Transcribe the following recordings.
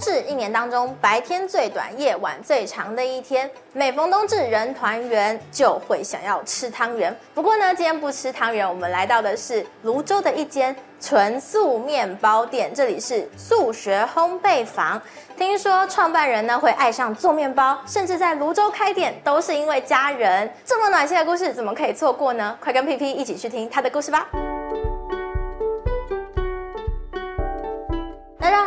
至，一年当中白天最短、夜晚最长的一天。每逢冬至，人团圆，就会想要吃汤圆。不过呢，今天不吃汤圆，我们来到的是泸州的一间纯素面包店，这里是素学烘焙坊。听说创办人呢会爱上做面包，甚至在泸州开店都是因为家人。这么暖心的故事，怎么可以错过呢？快跟 PP 一起去听他的故事吧。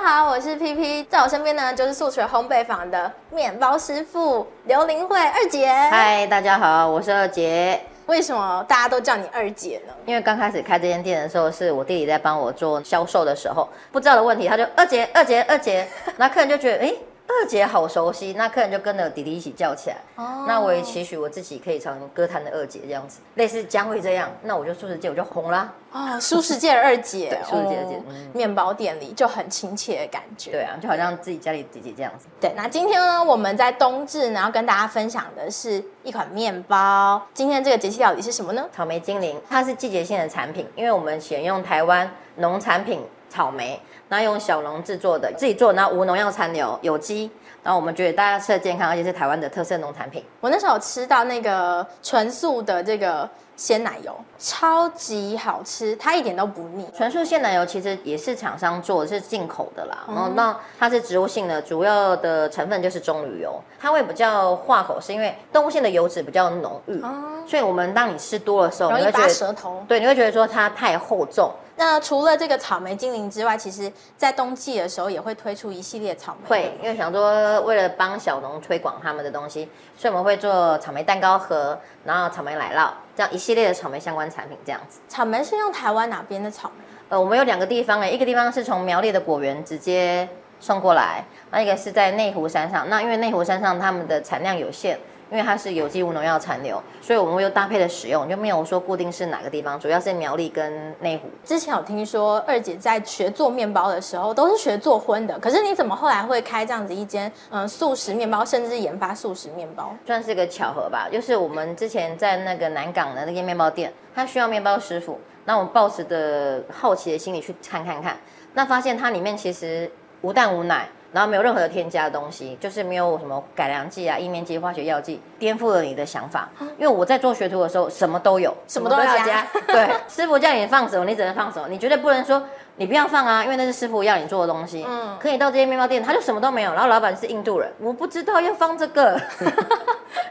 好，我是 PP，在我身边呢就是素学烘焙坊的面包师傅刘玲慧二姐。嗨，大家好，我是二姐。为什么大家都叫你二姐呢？因为刚开始开这间店的时候，是我弟弟在帮我做销售的时候，不知道的问题，他就二姐、二姐、二姐，那客人就觉得，哎。二姐好熟悉，那客人就跟着弟弟一起叫起来。哦，那我也期许我自己可以成歌坛的二姐这样子，类似江蕙这样，那我就舒适界我就红啦。哦，舒适界的二姐，对，素食界的二姐，嗯，面包店里就很亲切的感觉。对啊，就好像自己家里姐姐这样子。对，那今天呢，我们在冬至呢，要跟大家分享的是一款面包。今天这个节气到底是什么呢？草莓精灵，它是季节性的产品，因为我们选用台湾农产品草莓。那用小农制作的，自己做，然后无农药残留，有机，然后我们觉得大家吃的健康，而且是台湾的特色农产品。我那时候吃到那个纯素的这个鲜奶油，超级好吃，它一点都不腻。纯素鲜奶油其实也是厂商做的，是进口的啦。然后那它是植物性的，主要的成分就是棕榈油，它会比较化口，是因为动物性的油脂比较浓郁，所以我们当你吃多的时候，容易拔舌头。对，你会觉得说它太厚重。那除了这个草莓精灵之外，其实在冬季的时候也会推出一系列草莓。会，因为想说为了帮小农推广他们的东西，所以我们会做草莓蛋糕盒，然后草莓奶酪，这样一系列的草莓相关产品这样子。草莓是用台湾哪边的草莓？呃，我们有两个地方诶，一个地方是从苗栗的果园直接送过来，那一个是在内湖山上。那因为内湖山上他们的产量有限。因为它是有机无农药残留，所以我们会有搭配的使用，就没有说固定是哪个地方，主要是苗栗跟内湖。之前有听说二姐在学做面包的时候都是学做荤的，可是你怎么后来会开这样子一间嗯素食面包，甚至是研发素食面包？算是个巧合吧。就是我们之前在那个南港的那间面包店，它需要面包师傅，那我们抱持的好奇的心理去看看看，那发现它里面其实无蛋无奶。然后没有任何的添加的东西，就是没有什么改良剂啊、抑面剂、化学药剂，颠覆了你的想法。因为我在做学徒的时候，什么都有，什么都要加。对，师傅叫你放什么，你只能放什么，你绝对不能说你不要放啊，因为那是师傅要你做的东西。嗯。可以到这些面包店，他就什么都没有，然后老板是印度人，我不知道要放这个。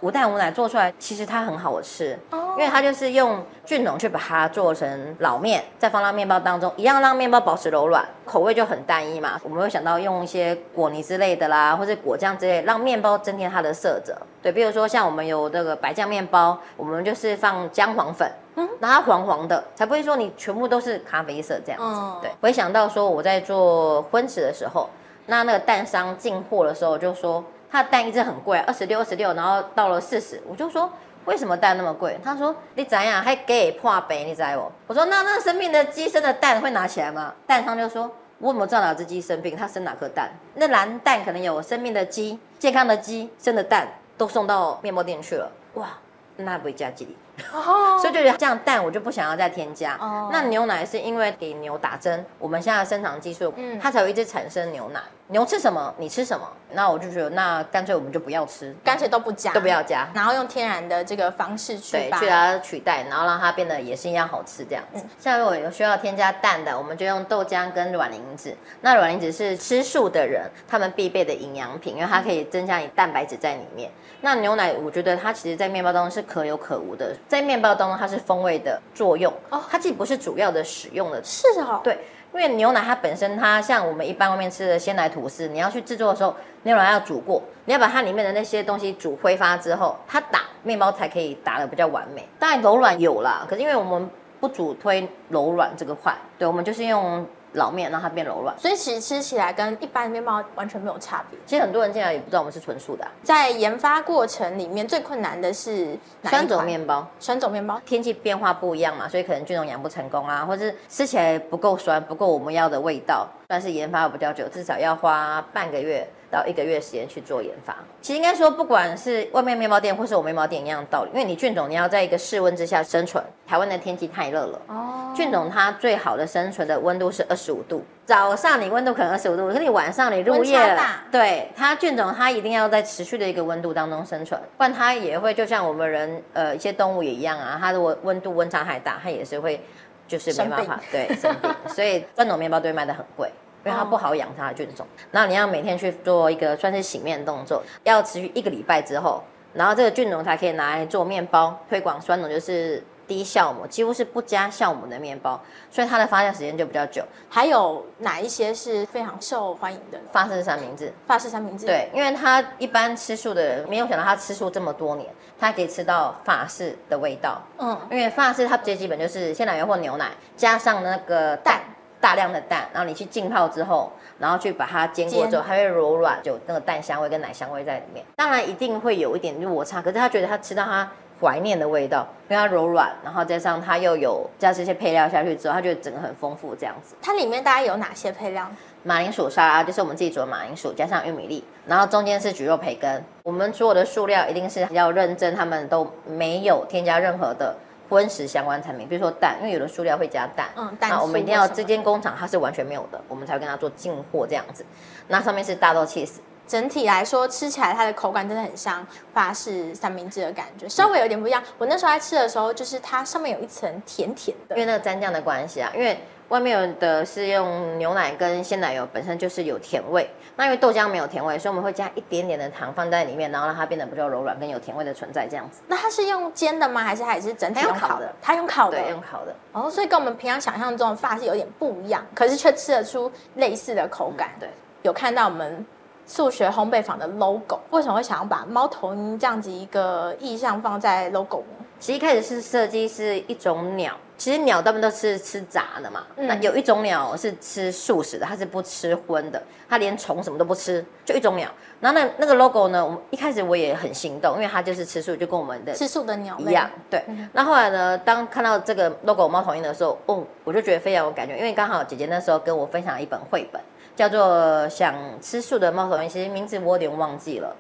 无蛋无奶做出来，其实它很好吃，因为它就是用菌种去把它做成老面，再放到面包当中，一样让面包保持柔软，口味就很单一嘛。我们会想到用一些果泥之类的啦，或者果酱之类，让面包增添它的色泽。对，比如说像我们有这个白酱面包，我们就是放姜黄粉，嗯，让它黄黄的，才不会说你全部都是咖啡色这样子。对，我会想到说我在做婚食的时候，那那个蛋商进货的时候就说。他的蛋一直很贵，二十六、二十六，然后到了四十，我就说为什么蛋那么贵？他说你怎样还给破杯，你知我？我说那那生病的鸡生的蛋会拿起来吗？蛋商就说我怎么知道哪只鸡生病？它生哪颗蛋？那蓝蛋可能有生命的鸡、健康的鸡生的蛋都送到面包店去了，哇，那不会加鸡哦，所以就觉得这样蛋我就不想要再添加。哦，那牛奶是因为给牛打针，我们现在的生长激素，嗯，它才会一直产生牛奶。牛吃什么，你吃什么，那我就觉得那干脆我们就不要吃，干脆都不加，都不要加，然后用天然的这个方式去对去它取代，然后让它变得也是一样好吃这样子。嗯，像如果有需要添加蛋的，我们就用豆浆跟卵磷脂。那卵磷脂是吃素的人他们必备的营养品，因为它可以增加你蛋白质在里面。那牛奶，我觉得它其实在面包当中是可有可无的，在面包当中它是风味的作用哦，它既不是主要的使用的，是哦，对。因为牛奶它本身，它像我们一般外面吃的鲜奶吐司，你要去制作的时候，牛奶要煮过，你要把它里面的那些东西煮挥发之后，它打面包才可以打的比较完美。当然柔软有啦，可是因为我们不主推柔软这个块，对，我们就是用。老面让它变柔软，所以其实吃起来跟一般的面包完全没有差别。其实很多人进来也不知道我们是纯素的啊。在研发过程里面最困难的是酸种面包。酸种面包，天气变化不一样嘛，所以可能菌种养不成功啊，或者是吃起来不够酸，不够我们要的味道，但是研发比较久，至少要花半个月到一个月时间去做研发。其实应该说，不管是外面面包店或是我面包店一样的道理，因为你菌种你要在一个室温之下生存。台湾的天气太热了，哦，菌种它最好的生存的温度是二十五度。早上你温度可能二十五度，可是你晚上你入夜了，对它菌种它一定要在持续的一个温度当中生存，不然它也会就像我们人呃一些动物也一样啊，它的温温度温差太大，它也是会就是没办法对生病，所以专种面包都会卖得很贵。因为它不好养它的菌种，然后你要每天去做一个算是洗面动作，要持续一个礼拜之后，然后这个菌种才可以拿来做面包，推广酸种就是低酵母，几乎是不加酵母的面包，所以它的发酵时间就比较久。还有哪一些是非常受欢迎的？法式三明治，法式三明治，对，因为它一般吃素的人没有想到它吃素这么多年，它可以吃到法式的味道。嗯，因为法式它最基本就是鲜奶油或牛奶加上那个蛋。大量的蛋，然后你去浸泡之后，然后去把它煎过之后，它会柔软，就那个蛋香味跟奶香味在里面。当然一定会有一点落差，可是他觉得他吃到他怀念的味道，因为它柔软，然后加上它又有加这些配料下去之后，他觉得整个很丰富这样子。它里面大概有哪些配料？马铃薯沙拉就是我们自己煮的马铃薯，加上玉米粒，然后中间是蒟蒻培根。我们所有的素料一定是要认证，他们都没有添加任何的。荤食相关产品，比如说蛋，因为有的塑料会加蛋，嗯，蛋，那我们一定要这间工厂它是完全没有的，我们才会跟它做进货这样子。那上面是大豆起司，整体来说吃起来它的口感真的很像法式三明治的感觉，稍微有点不一样。嗯、我那时候在吃的时候，就是它上面有一层甜甜的，因为那个蘸酱的关系啊，因为。外面有的是用牛奶跟鲜奶油，本身就是有甜味。那因为豆浆没有甜味，所以我们会加一点点的糖放在里面，然后让它变得比较柔软，跟有甜味的存在这样子。那它是用煎的吗？还是它也是整体用烤的？它用烤的，对，用烤的。哦，所以跟我们平常想象中的发是有点不一样，可是却吃得出类似的口感。嗯、对，有看到我们数学烘焙坊的 logo，为什么会想要把猫头鹰这样子一个意象放在 logo 呢？其实一开始是设计是一种鸟。其实鸟大部分都是吃杂的嘛，嗯、那有一种鸟是吃素食的，它是不吃荤的，它连虫什么都不吃，就一种鸟。然后那那个 logo 呢，我们一开始我也很心动，因为它就是吃素，就跟我们的吃素的鸟一样。对。嗯、那后来呢，当看到这个 logo 猫头鹰的时候，哦，我就觉得非常有感觉，因为刚好姐姐那时候跟我分享一本绘本，叫做《想吃素的猫头鹰》，其实名字我有点忘记了。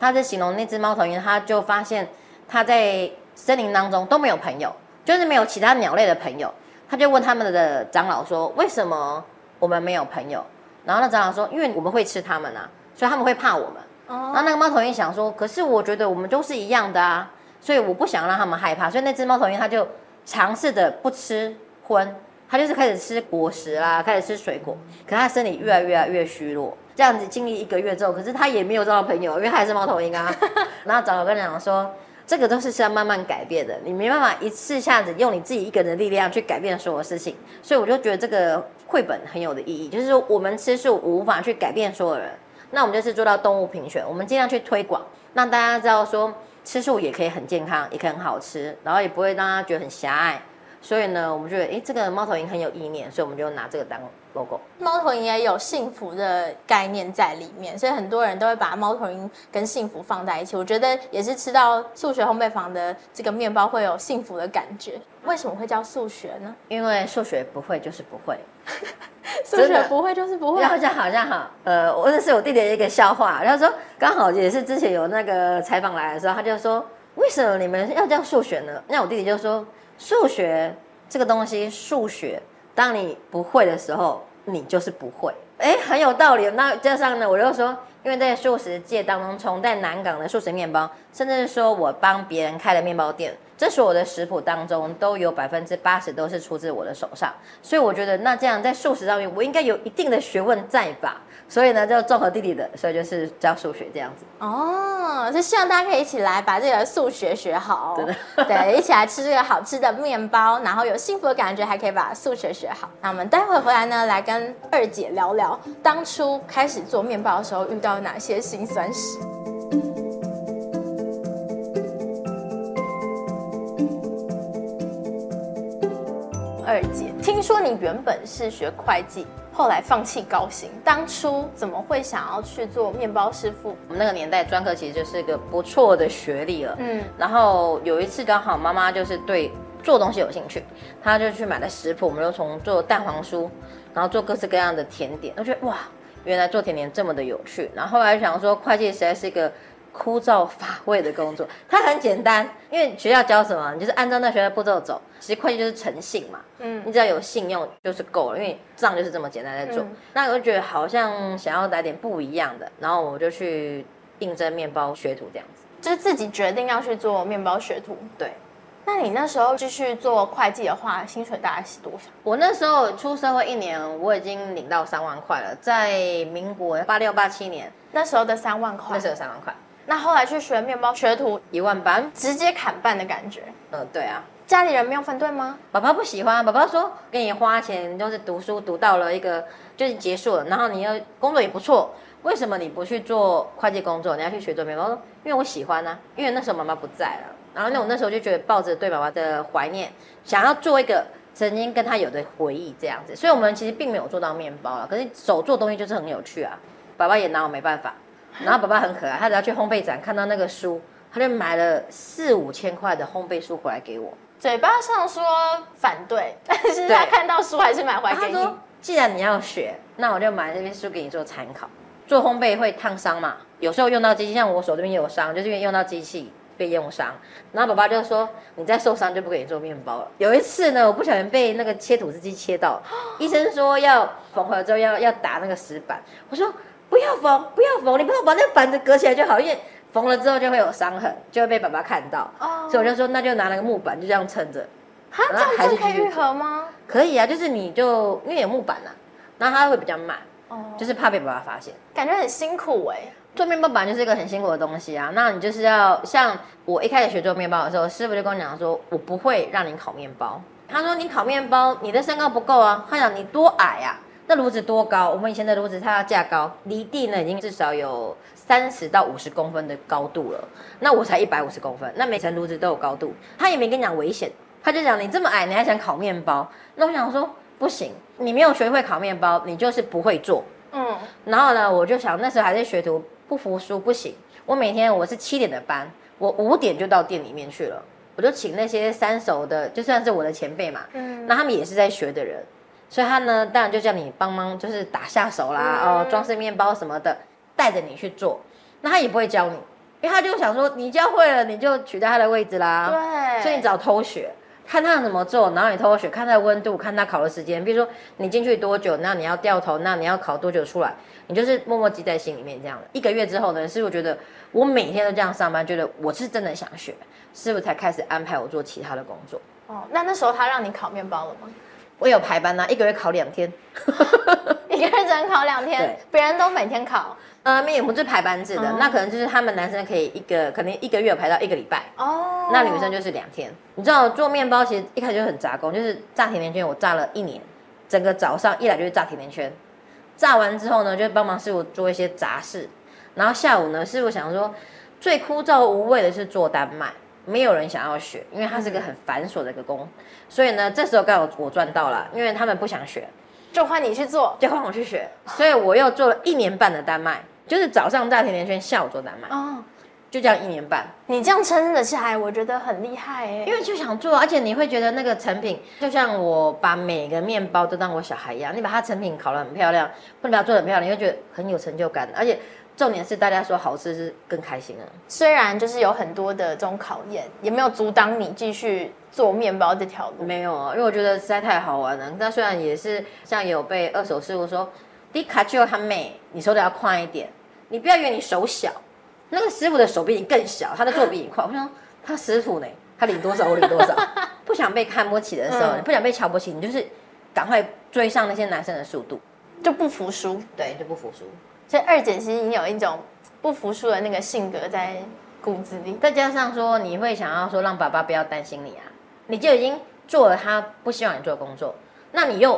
它是形容那只猫头鹰，它就发现它在森林当中都没有朋友。就是没有其他鸟类的朋友，他就问他们的长老说：“为什么我们没有朋友？”然后那长老说：“因为我们会吃他们啊，所以他们会怕我们。”哦。然后那个猫头鹰想说：“可是我觉得我们都是一样的啊，所以我不想让他们害怕。”所以那只猫头鹰它就尝试着不吃荤，它就是开始吃果实啦，开始吃水果。可是它身体越来越来越虚弱，这样子经历一个月之后，可是它也没有交到朋友，因为它还是猫头鹰啊。然后长老跟长老说。这个都是需要慢慢改变的，你没办法一次下子用你自己一个人的力量去改变所有事情，所以我就觉得这个绘本很有的意义，就是说我们吃素无法去改变所有人，那我们就是做到动物评选，我们尽量去推广，让大家知道说吃素也可以很健康，也可以很好吃，然后也不会让大家觉得很狭隘。所以呢，我们觉得，哎，这个猫头鹰很有意念，所以我们就拿这个当 logo。猫头鹰也有幸福的概念在里面，所以很多人都会把猫头鹰跟幸福放在一起。我觉得也是吃到数学烘焙坊的这个面包会有幸福的感觉。为什么会叫数学呢？因为数学不会就是不会，数学不会就是不会。然后就好像哈，呃，我认识我弟弟的一个笑话，他说刚好也是之前有那个采访来的时候，他就说，为什么你们要叫数学呢？那我弟弟就说。数学这个东西，数学，当你不会的时候，你就是不会。哎，很有道理。那加上呢，我就说，因为在素食界当中，从在南港的素食面包，甚至是说我帮别人开的面包店，这所有的食谱当中，都有百分之八十都是出自我的手上。所以我觉得，那这样在素食上面，我应该有一定的学问在吧？所以呢，就综合弟弟的，所以就是教数学这样子。哦，就希望大家可以一起来把这个数学学好，对，对，一起来吃这个好吃的面包，然后有幸福的感觉，还可以把数学学好。那我们待会回来呢，来跟二姐聊聊当初开始做面包的时候遇到哪些辛酸事。二姐，听说你原本是学会计。后来放弃高薪，当初怎么会想要去做面包师傅？我们那个年代专科其实就是一个不错的学历了。嗯，然后有一次刚好妈妈就是对做东西有兴趣，她就去买了食谱，我们又从做蛋黄酥，然后做各式各样的甜点，我觉得哇，原来做甜点这么的有趣。然后后来想说，会计实在是一个枯燥乏味的工作。它很简单，因为学校教什么，你就是按照那学校步骤走。其实会计就是诚信嘛，嗯，你只要有信用就是够了，因为账就是这么简单在做。嗯、那我就觉得好像想要来点不一样的，然后我就去应征面包学徒这样子，就是自己决定要去做面包学徒。对。那你那时候继续做会计的话，薪水大概是多少？我那时候出社会一年，我已经领到三万块了，在民国八六八七年，那时候的三万块，那时候三万块。那后来去学面包学徒，一万八，直接砍半的感觉。嗯，对啊。家里人没有反对吗？爸爸不喜欢，爸爸说给你花钱，就是读书读到了一个就是结束了，然后你又工作也不错，为什么你不去做会计工作，你要去学做面包？因为我喜欢啊，因为那时候妈妈不在了。然后那我那时候就觉得抱着对妈妈的怀念，想要做一个曾经跟她有的回忆这样子，所以我们其实并没有做到面包了。可是手做东西就是很有趣啊，爸爸也拿我没办法。然后爸爸很可爱，他只要去烘焙展看到那个书，他就买了四五千块的烘焙书回来给我。嘴巴上说反对，但是他看到书还是买回来给你。他说，既然你要学，那我就买这边书给你做参考。做烘焙会烫伤嘛，有时候用到机器，像我手这边也有伤，就是因为用到机器。被用伤，然后爸爸就说：“你再受伤就不给你做面包了。”有一次呢，我不小心被那个切吐司机切到，医生说要缝合之后要要打那个石板，我说不要缝，不要缝，你帮我把那个板子隔起来就好，因为缝了之后就会有伤痕，就会被爸爸看到。哦，所以我就说那就拿那个木板就这样撑着。哈，这样还是可以愈合吗？可以啊，就是你就因为有木板呐、啊，然后它会比较慢，哦，就是怕被爸爸发现，感觉很辛苦哎、欸。做面包本来就是一个很辛苦的东西啊，那你就是要像我一开始学做面包的时候，师傅就跟我讲说，我不会让你烤面包。他说你烤面包，你的身高不够啊。他讲你多矮啊？那炉子多高？我们以前的炉子它要架高，离地呢已经至少有三十到五十公分的高度了。那我才一百五十公分，那每层炉子都有高度。他也没跟你讲危险，他就讲你这么矮，你还想烤面包？那我想说不行，你没有学会烤面包，你就是不会做。嗯，然后呢，我就想那时候还是学徒。不服输不行，我每天我是七点的班，我五点就到店里面去了，我就请那些三手的，就算是我的前辈嘛，嗯，那他们也是在学的人，所以他呢，当然就叫你帮忙，就是打下手啦，嗯、哦，装饰面包什么的，带着你去做，那他也不会教你，因为他就想说你教会了，你就取代他的位置啦，对，所以你只要偷学。看他怎么做，然后你偷偷学，看他的温度，看他烤的时间。比如说你进去多久，那你要掉头，那你要烤多久出来？你就是默默记在心里面这样的。一个月之后呢，师傅觉得我每天都这样上班，觉得我是真的想学，师傅才开始安排我做其他的工作。哦，那那时候他让你烤面包了吗？我有排班呐、啊，一个月考两天，一个月只能考两天，别人都每天考。呃，没有，不是排班制的，嗯、那可能就是他们男生可以一个，可能一个月排到一个礼拜。哦，那女生就是两天。你知道做面包其实一开始就很杂工，就是炸甜甜圈，我炸了一年，整个早上一来就是炸甜甜圈，炸完之后呢，就帮忙师傅做一些杂事，然后下午呢，师傅想说最枯燥无味的是做丹麦，没有人想要学，因为它是个很繁琐的一个工，嗯、所以呢，这时候刚好我赚到了，因为他们不想学，就换你去做，就换我去学，所以我又做了一年半的丹麦。就是早上炸甜甜圈，下午做丹麦，哦，就这样一年半。你这样撑得下来，我觉得很厉害哎。因为就想做，而且你会觉得那个成品，就像我把每个面包都当我小孩一样，你把它成品烤得很漂亮，或者把它做得很漂亮，你会觉得很有成就感。而且重点是大家说好吃是更开心啊。虽然就是有很多的这种考验，也没有阻挡你继续做面包这条路。没有啊，因为我觉得实在太好玩了。那虽然也是像有被二手师傅说，迪卡丘很美，你说的要快一点。你不要以为你手小，那个师傅的手比你更小，他的做比你快。我说他师傅呢，他领多少我领多少。不想被看不起的时候，嗯、你不想被瞧不起，你就是赶快追上那些男生的速度，就不服输。对，就不服输。所以二姐其实你有一种不服输的那个性格在骨子里，再加上说你会想要说让爸爸不要担心你啊，你就已经做了他不希望你做的工作，那你又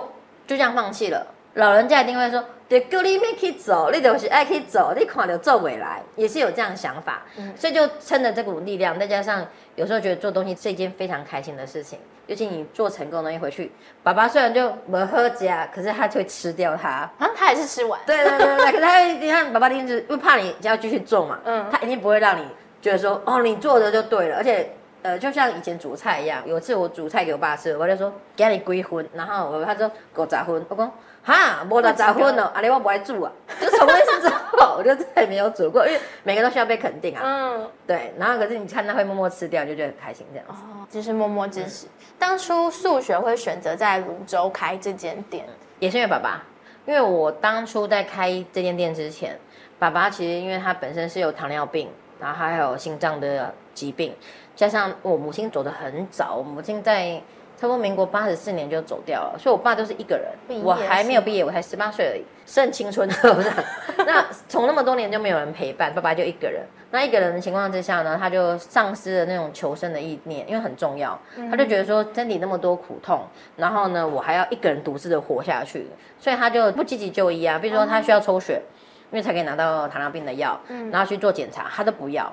就这样放弃了，老人家一定会说。对，叫你没去走，你就是爱去走，你看到做未来，也是有这样的想法，所以就撑着这股力量，再加上有时候觉得做东西是一件非常开心的事情，尤其你做成功了，一回去，爸爸虽然就没喝家，可是他就会吃掉它，啊，他也是吃完，对对对对，可是他会，你看爸爸一定是，因为怕你要继续做嘛，嗯，他一定不会让你觉得说，哦，你做的就对了，而且。呃，就像以前煮菜一样，有一次我煮菜给我爸吃，我就说给你归分，然后我他说给我砸分，我说哈，没得砸分了，阿里我不爱煮啊，就从那次之后，我就再也没有煮过，因为每个都需要被肯定啊。嗯，对。然后可是你看他会默默吃掉，就觉得很开心这样子。哦，就是默默支持。嗯、当初数学会选择在泸州开这间店，也是因为爸爸。因为我当初在开这间店之前，爸爸其实因为他本身是有糖尿病，然后还有心脏的疾病，加上我母亲走得很早，我母亲在。差不多民国八十四年就走掉了，所以我爸都是一个人，我还没有毕业，我才十八岁而已，剩青春是 不是？那从那么多年就没有人陪伴，爸爸就一个人。那一个人的情况之下呢，他就丧失了那种求生的意念，因为很重要，他就觉得说身体那么多苦痛，然后呢，我还要一个人独自的活下去，所以他就不积极就医啊。比如说他需要抽血，因为才可以拿到糖尿病的药，然后去做检查，他都不要。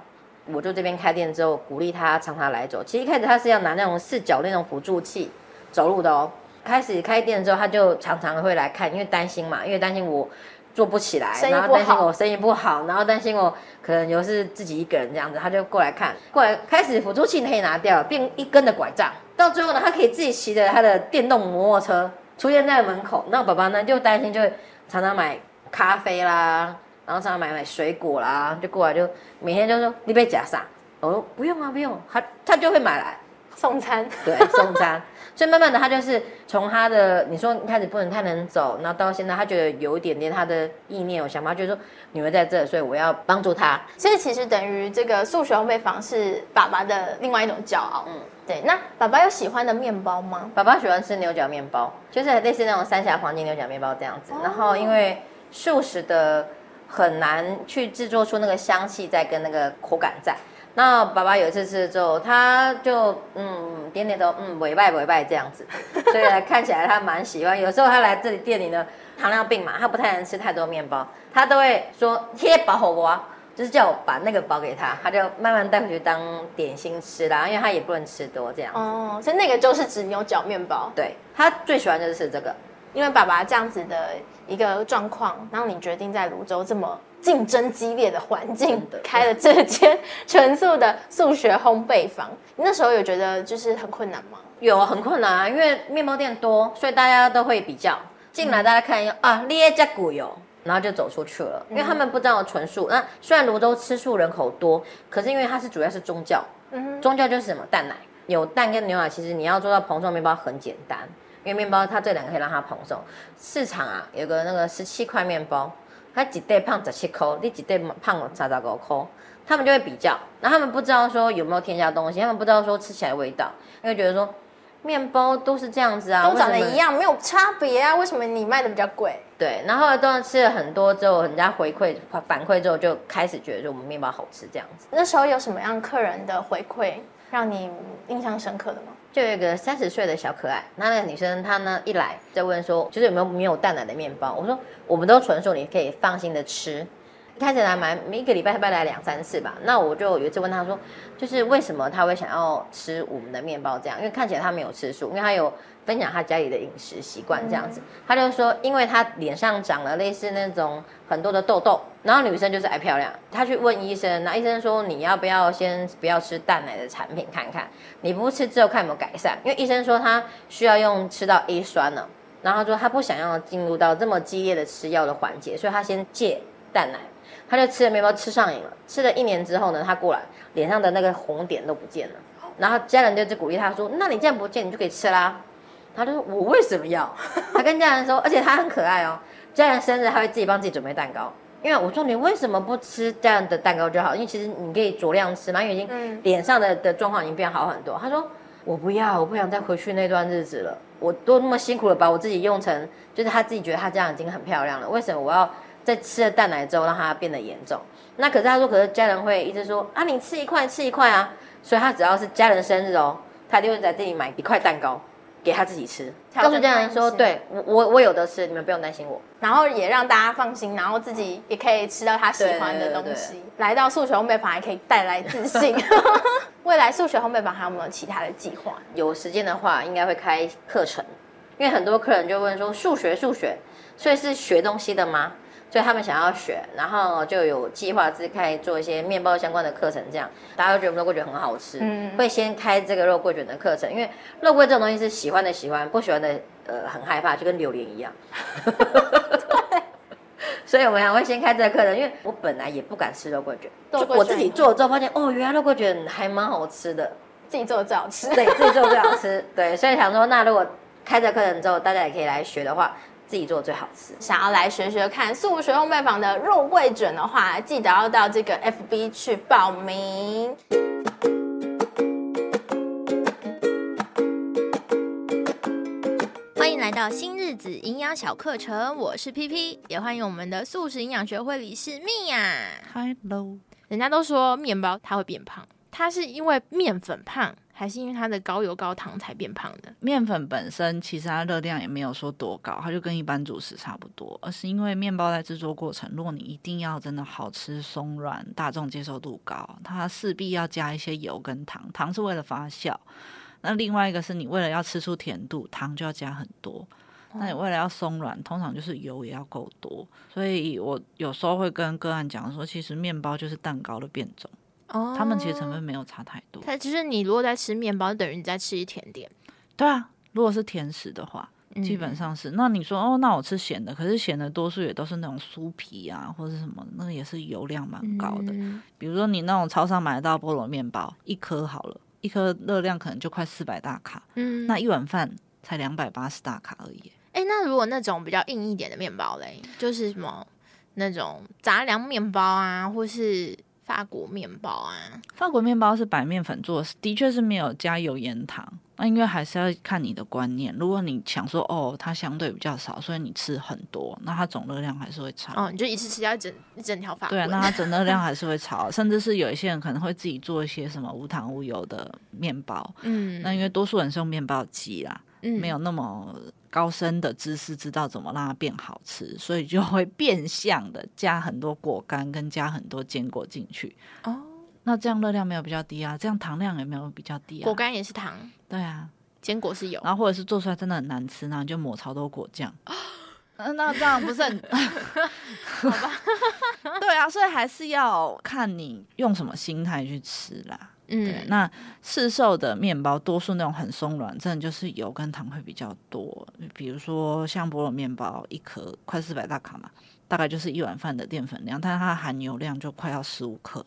我就这边开店之后，鼓励他常常来走。其实一开始他是要拿那种四脚那种辅助器走路的哦。开始开店之后，他就常常会来看，因为担心嘛，因为担心我做不起来，然后担心我生意不好，然后担心我可能又是自己一个人这样子，他就过来看。过来开始辅助器可以拿掉，变一根的拐杖，到最后呢，他可以自己骑着他的电动摩托车出现在门口。那我爸爸呢就担心，就会常常买咖啡啦。然后上来买买水果啦，就过来就每天就说你被夹啥？我说不用啊，不用，他他就会买来送餐，对，送餐。所以慢慢的他就是从他的你说一开始不能太能走，然后到现在他觉得有一点点他的意念有想法，就是说女儿在这，所以我要帮助他。所以其实等于这个素学烘焙坊是爸爸的另外一种骄傲。嗯，对。那爸爸有喜欢的面包吗？爸爸喜欢吃牛角面包，就是类似那种三峡黄金牛角面包这样子。哦、然后因为素食的。很难去制作出那个香气在跟那个口感在。那爸爸有一次吃之后，他就嗯点点头，嗯委拜委拜这样子，所以看起来他蛮喜欢。有时候他来这里店里呢，糖尿病嘛，他不太能吃太多面包，他都会说贴薄火锅，就是叫我把那个包给他，他就慢慢带回去当点心吃啦，因为他也不能吃多这样。哦，所以那个就是指牛角面包。对，他最喜欢就是吃这个。因为爸爸这样子的一个状况，让你决定在泸州这么竞争激烈的环境开了这间纯素的素学烘焙坊。你 那时候有觉得就是很困难吗？有，很困难啊，因为面包店多，所以大家都会比较进来，大家看一下、嗯、啊，列家古油，然后就走出去了，因为他们不知道纯素。那虽然泸州吃素人口多，可是因为它是主要是宗教，嗯，宗教就是什么蛋奶，有蛋跟牛奶，其实你要做到蓬松面包很简单。因为面包它这两个可以让它蓬松，市场啊有个那个十七块面包，它一袋胖十七块，你一袋胖三十五块，他们就会比较，然后他们不知道说有没有添加东西，他们不知道说吃起来味道，因为觉得说面包都是这样子啊，都长得一样，没有差别啊，为什么你卖的比较贵？对，然后都吃了很多之后，人家回馈反馈之后，就开始觉得说我们面包好吃这样子。那时候有什么样客人的回馈让你印象深刻的吗？就有一个三十岁的小可爱，那那个女生她呢一来就问说，就是有没有没有蛋奶的面包？我说我们都纯素，你可以放心的吃。一开始来买，每一个礼拜大概来两三次吧。那我就有一次问她说，就是为什么她会想要吃我们的面包这样？因为看起来她没有吃素，因为她有。分享他家里的饮食习惯这样子，他就说，因为他脸上长了类似那种很多的痘痘，然后女生就是爱漂亮，他去问医生，那医生说你要不要先不要吃蛋奶的产品看看，你不吃之后看有没有改善，因为医生说他需要用吃到 A 酸了，然后说他不想要进入到这么激烈的吃药的环节，所以他先戒蛋奶，他就吃了面包吃上瘾了，吃了一年之后呢，他过来脸上的那个红点都不见了，然后家人就就鼓励他说，那你这样不见你就可以吃啦。他就说：“我为什么要？” 他跟家人说，而且他很可爱哦。家人生日他会自己帮自己准备蛋糕，因为我说你为什么不吃这样的蛋糕就好？因为其实你可以酌量吃嘛，因为已经脸上的的状况已经变好很多。他说：“我不要，我不想再回去那段日子了。我都那么辛苦了把我自己用成，就是他自己觉得他这样已经很漂亮了。为什么我要在吃了蛋奶之后让他变得严重？那可是他说，可是家人会一直说啊，你吃一块吃一块啊。所以他只要是家人生日哦，他就会在这里买一块蛋糕。”给他自己吃，告诉家人说：“对我，我我有的吃，你们不用担心我。”然后也让大家放心，然后自己也可以吃到他喜欢的东西。对对对对，来到数学烘焙坊还可以带来自信。未来数学烘焙坊还有没有其他的计划？有时间的话，应该会开课程，因为很多客人就问说：“数学数学，所以是学东西的吗？”所以他们想要学，然后就有计划自己开做一些面包相关的课程，这样。大家都觉得肉桂卷很好吃，嗯，会先开这个肉桂卷的课程，因为肉桂这种东西是喜欢的喜欢，不喜欢的呃很害怕，就跟榴莲一样。所以我们还会先开这个课程，因为我本来也不敢吃肉桂卷，我自己做了之后发现，哦，原来肉桂卷还蛮好吃的，自己做的最好吃，对，自己做的最好吃，对，所以想说，那如果开这个课程之后，大家也可以来学的话，自己做的最好吃。想要来学学看素食烘焙坊的肉桂卷的话，记得要到这个 FB 去报名。欢迎来到新日子营养小课程，我是 PP，也欢迎我们的素食营养学会理事蜜呀。Hello，人家都说面包它会变胖，它是因为面粉胖，还是因为它的高油高糖才变胖的？面粉本身其实它热量也没有说多高，它就跟一般主食差不多，而是因为面包在制作过程，如果你一定要真的好吃、松软、大众接受度高，它势必要加一些油跟糖，糖是为了发酵。那另外一个是你为了要吃出甜度，糖就要加很多。那你为了要松软，通常就是油也要够多。所以我有时候会跟个案讲说，其实面包就是蛋糕的变种。哦，他们其实成分没有差太多。它其实你如果在吃面包，等于你在吃一甜点。对啊，如果是甜食的话，基本上是。嗯、那你说哦，那我吃咸的，可是咸的多数也都是那种酥皮啊，或者什么，那个也是油量蛮高的。嗯、比如说你那种超商买得到菠萝面包，一颗好了。一颗热量可能就快四百大卡，嗯，那一碗饭才两百八十大卡而已。哎、欸，那如果那种比较硬一点的面包嘞，就是什么那种杂粮面包啊，或是法国面包啊？法国面包是白面粉做的，的确是没有加油盐糖。那因为还是要看你的观念。如果你想说哦，它相对比较少，所以你吃很多，那它总热量还是会超。哦，你就一次吃掉一整一整条法。对啊，那它总热量还是会超，甚至是有一些人可能会自己做一些什么无糖无油的面包。嗯，那因为多数人是用面包机啦，嗯，没有那么高深的知识，知道怎么让它变好吃，所以就会变相的加很多果干跟加很多坚果进去。哦。那这样热量没有比较低啊，这样糖量也没有比较低啊。果干也是糖，对啊，坚果是有，然后或者是做出来真的很难吃，然后你就抹超多果酱。那这样不是很？好吧。对啊，所以还是要看你用什么心态去吃啦。嗯，对，那市售的面包多数那种很松软，真的就是油跟糖会比较多。比如说像菠萝面包，一颗快四百大卡嘛，大概就是一碗饭的淀粉量，但是它含油量就快要十五克。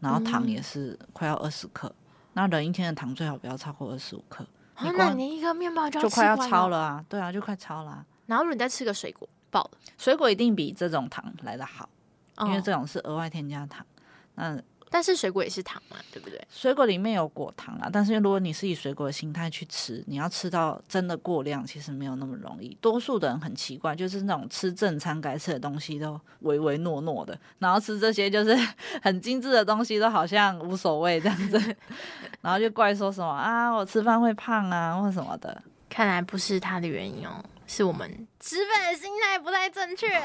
然后糖也是快要二十克，嗯、那人一天的糖最好不要超过二十五克。啊、那你一个面包就，就快要超了啊！对啊，就快超了、啊。然后如果你再吃个水果，爆了。水果一定比这种糖来的好，哦、因为这种是额外添加糖。那但是水果也是糖嘛，对不对？水果里面有果糖啊，但是如果你是以水果的心态去吃，你要吃到真的过量，其实没有那么容易。多数的人很奇怪，就是那种吃正餐该吃的东西都唯唯诺诺的，然后吃这些就是很精致的东西都好像无所谓这样子，然后就怪说什么啊，我吃饭会胖啊或什么的。看来不是他的原因哦，是我们吃饭的心态不太正确。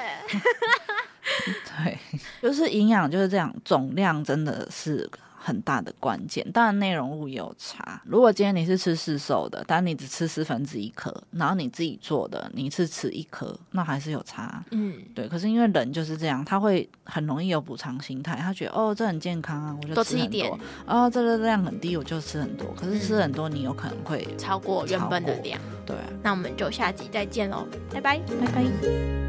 对，就是营养就是这样，总量真的是很大的关键。当然内容物也有差。如果今天你是吃市售的，但你只吃四分之一颗，然后你自己做的，你是吃一颗，那还是有差。嗯，对。可是因为人就是这样，他会很容易有补偿心态，他觉得哦这很健康啊，我就吃一点。哦，这热量很低，我就吃很多。可是吃很多，你有可能会超过原本的量。对，那我们就下集再见喽，拜拜，拜拜。